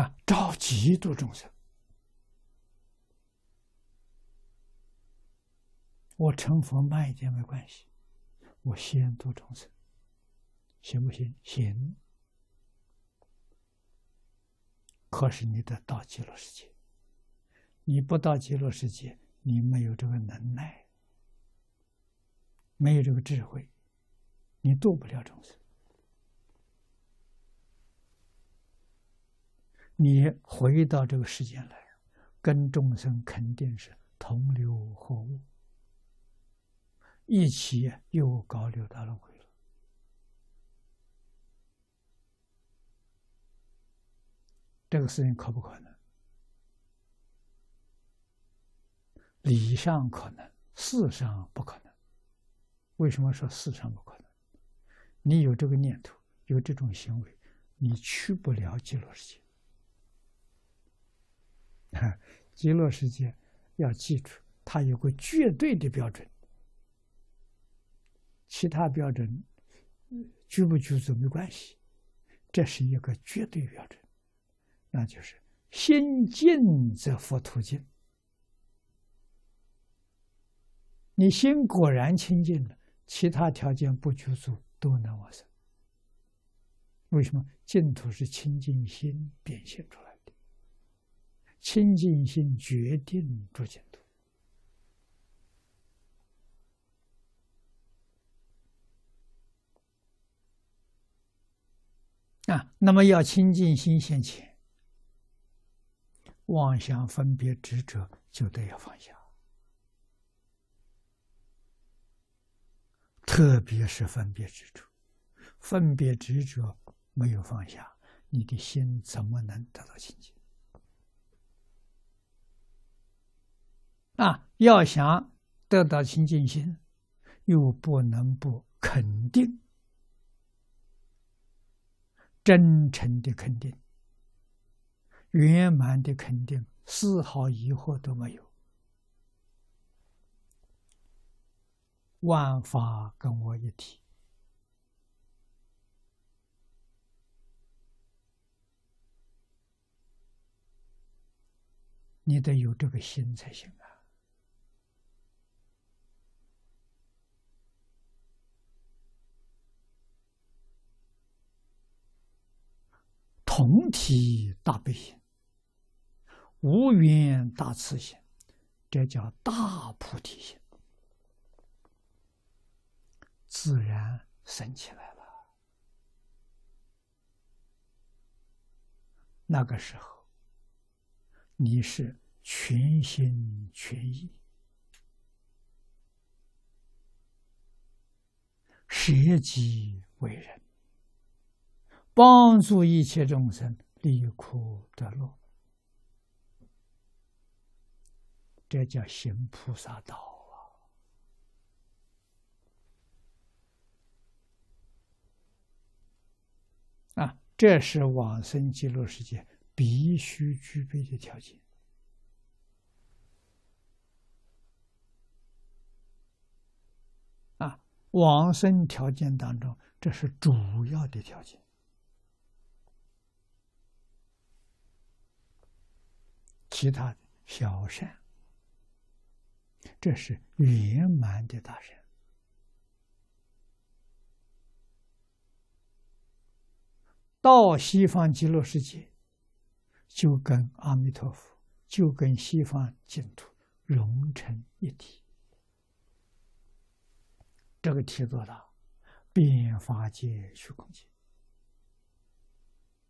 啊，着急度众生。我成佛慢一点没关系，我先度众生，行不行？行。可是你得到极乐世界，你不到极乐世界，你没有这个能耐，没有这个智慧，你度不了众生。你回到这个世间来，跟众生肯定是同流合污。一起又搞六道轮回了，这个事情可不可能？理上可能，事上不可能。为什么说事上不可能？你有这个念头，有这种行为，你去不了极乐世界。极乐世界要记住，它有个绝对的标准。其他标准具不具足没关系，这是一个绝对标准，那就是心静则佛土净。你心果然清净了，其他条件不具足都能往生。为什么净土是清净心变现出来？清净心决定住净土。啊，那么要清净心先前，妄想分别执着就得要放下，特别是分别执着，分别执着没有放下，你的心怎么能得到清净？啊，要想得到清净心，又不能不肯定。真诚的肯定，圆满的肯定，丝毫疑惑都没有。万法跟我一体，你得有这个心才行啊。同体大悲心，无缘大慈心，这叫大菩提心，自然生起来了。那个时候，你是全心全意，舍己为人。帮助一切众生离苦得乐，这叫行菩萨道啊！啊，这是往生极乐世界必须具备的条件啊！往生条件当中，这是主要的条件。其他小善，这是圆满的大善。到西方极乐世界，就跟阿弥陀佛，就跟西方净土融成一体。这个体多大？遍法界虚空界。